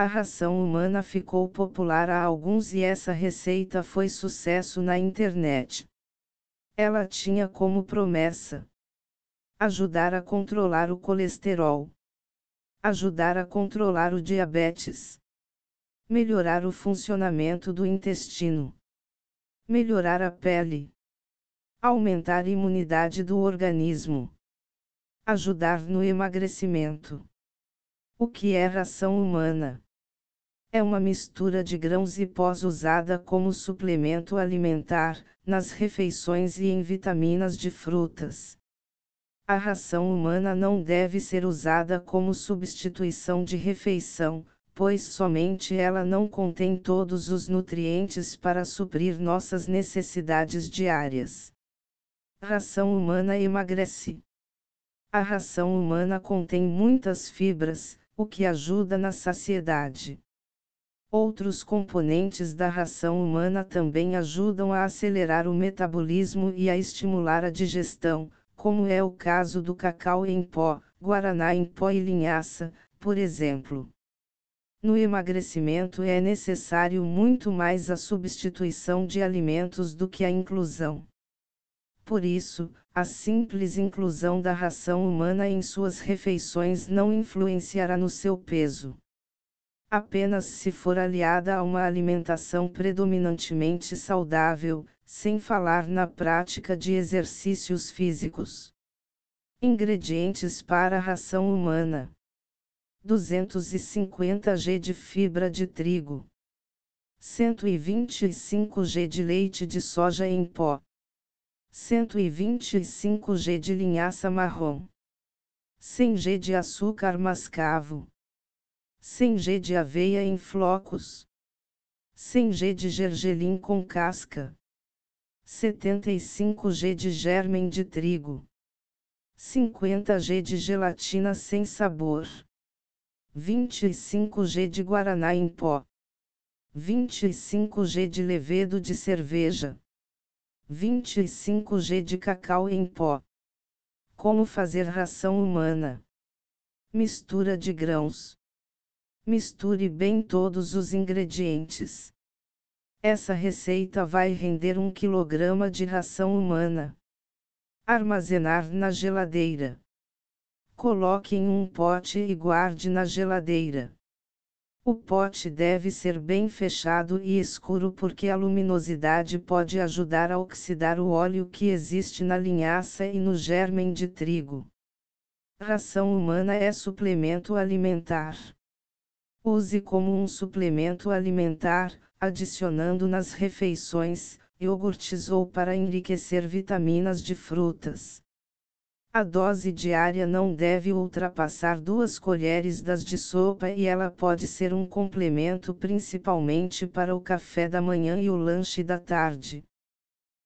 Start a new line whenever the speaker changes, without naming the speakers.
A ração humana ficou popular a alguns e essa receita foi sucesso na internet. Ela tinha como promessa ajudar a controlar o colesterol, ajudar a controlar o diabetes, melhorar o funcionamento do intestino, melhorar a pele, aumentar a imunidade do organismo, ajudar no emagrecimento. O que é ração humana? É uma mistura de grãos e pós usada como suplemento alimentar, nas refeições e em vitaminas de frutas. A ração humana não deve ser usada como substituição de refeição, pois somente ela não contém todos os nutrientes para suprir nossas necessidades diárias. Ração humana emagrece. A ração humana contém muitas fibras, o que ajuda na saciedade. Outros componentes da ração humana também ajudam a acelerar o metabolismo e a estimular a digestão, como é o caso do cacau em pó, guaraná em pó e linhaça, por exemplo. No emagrecimento é necessário muito mais a substituição de alimentos do que a inclusão. Por isso, a simples inclusão da ração humana em suas refeições não influenciará no seu peso apenas se for aliada a uma alimentação predominantemente saudável, sem falar na prática de exercícios físicos. Ingredientes para a ração humana: 250 g de fibra de trigo, 125 g de leite de soja em pó, 125 g de linhaça marrom, 100 g de açúcar mascavo 100 g de aveia em flocos, 100 g de gergelim com casca, 75 g de germen de trigo, 50 g de gelatina sem sabor, 25 g de guaraná em pó, 25 g de levedo de cerveja, 25 g de cacau em pó. Como fazer ração humana? Mistura de grãos. Misture bem todos os ingredientes. Essa receita vai render 1 kg de ração humana. Armazenar na geladeira. Coloque em um pote e guarde na geladeira. O pote deve ser bem fechado e escuro porque a luminosidade pode ajudar a oxidar o óleo que existe na linhaça e no germen de trigo. Ração humana é suplemento alimentar. Use como um suplemento alimentar, adicionando nas refeições, iogurtes ou para enriquecer vitaminas de frutas. A dose diária não deve ultrapassar duas colheres das de sopa e ela pode ser um complemento principalmente para o café da manhã e o lanche da tarde.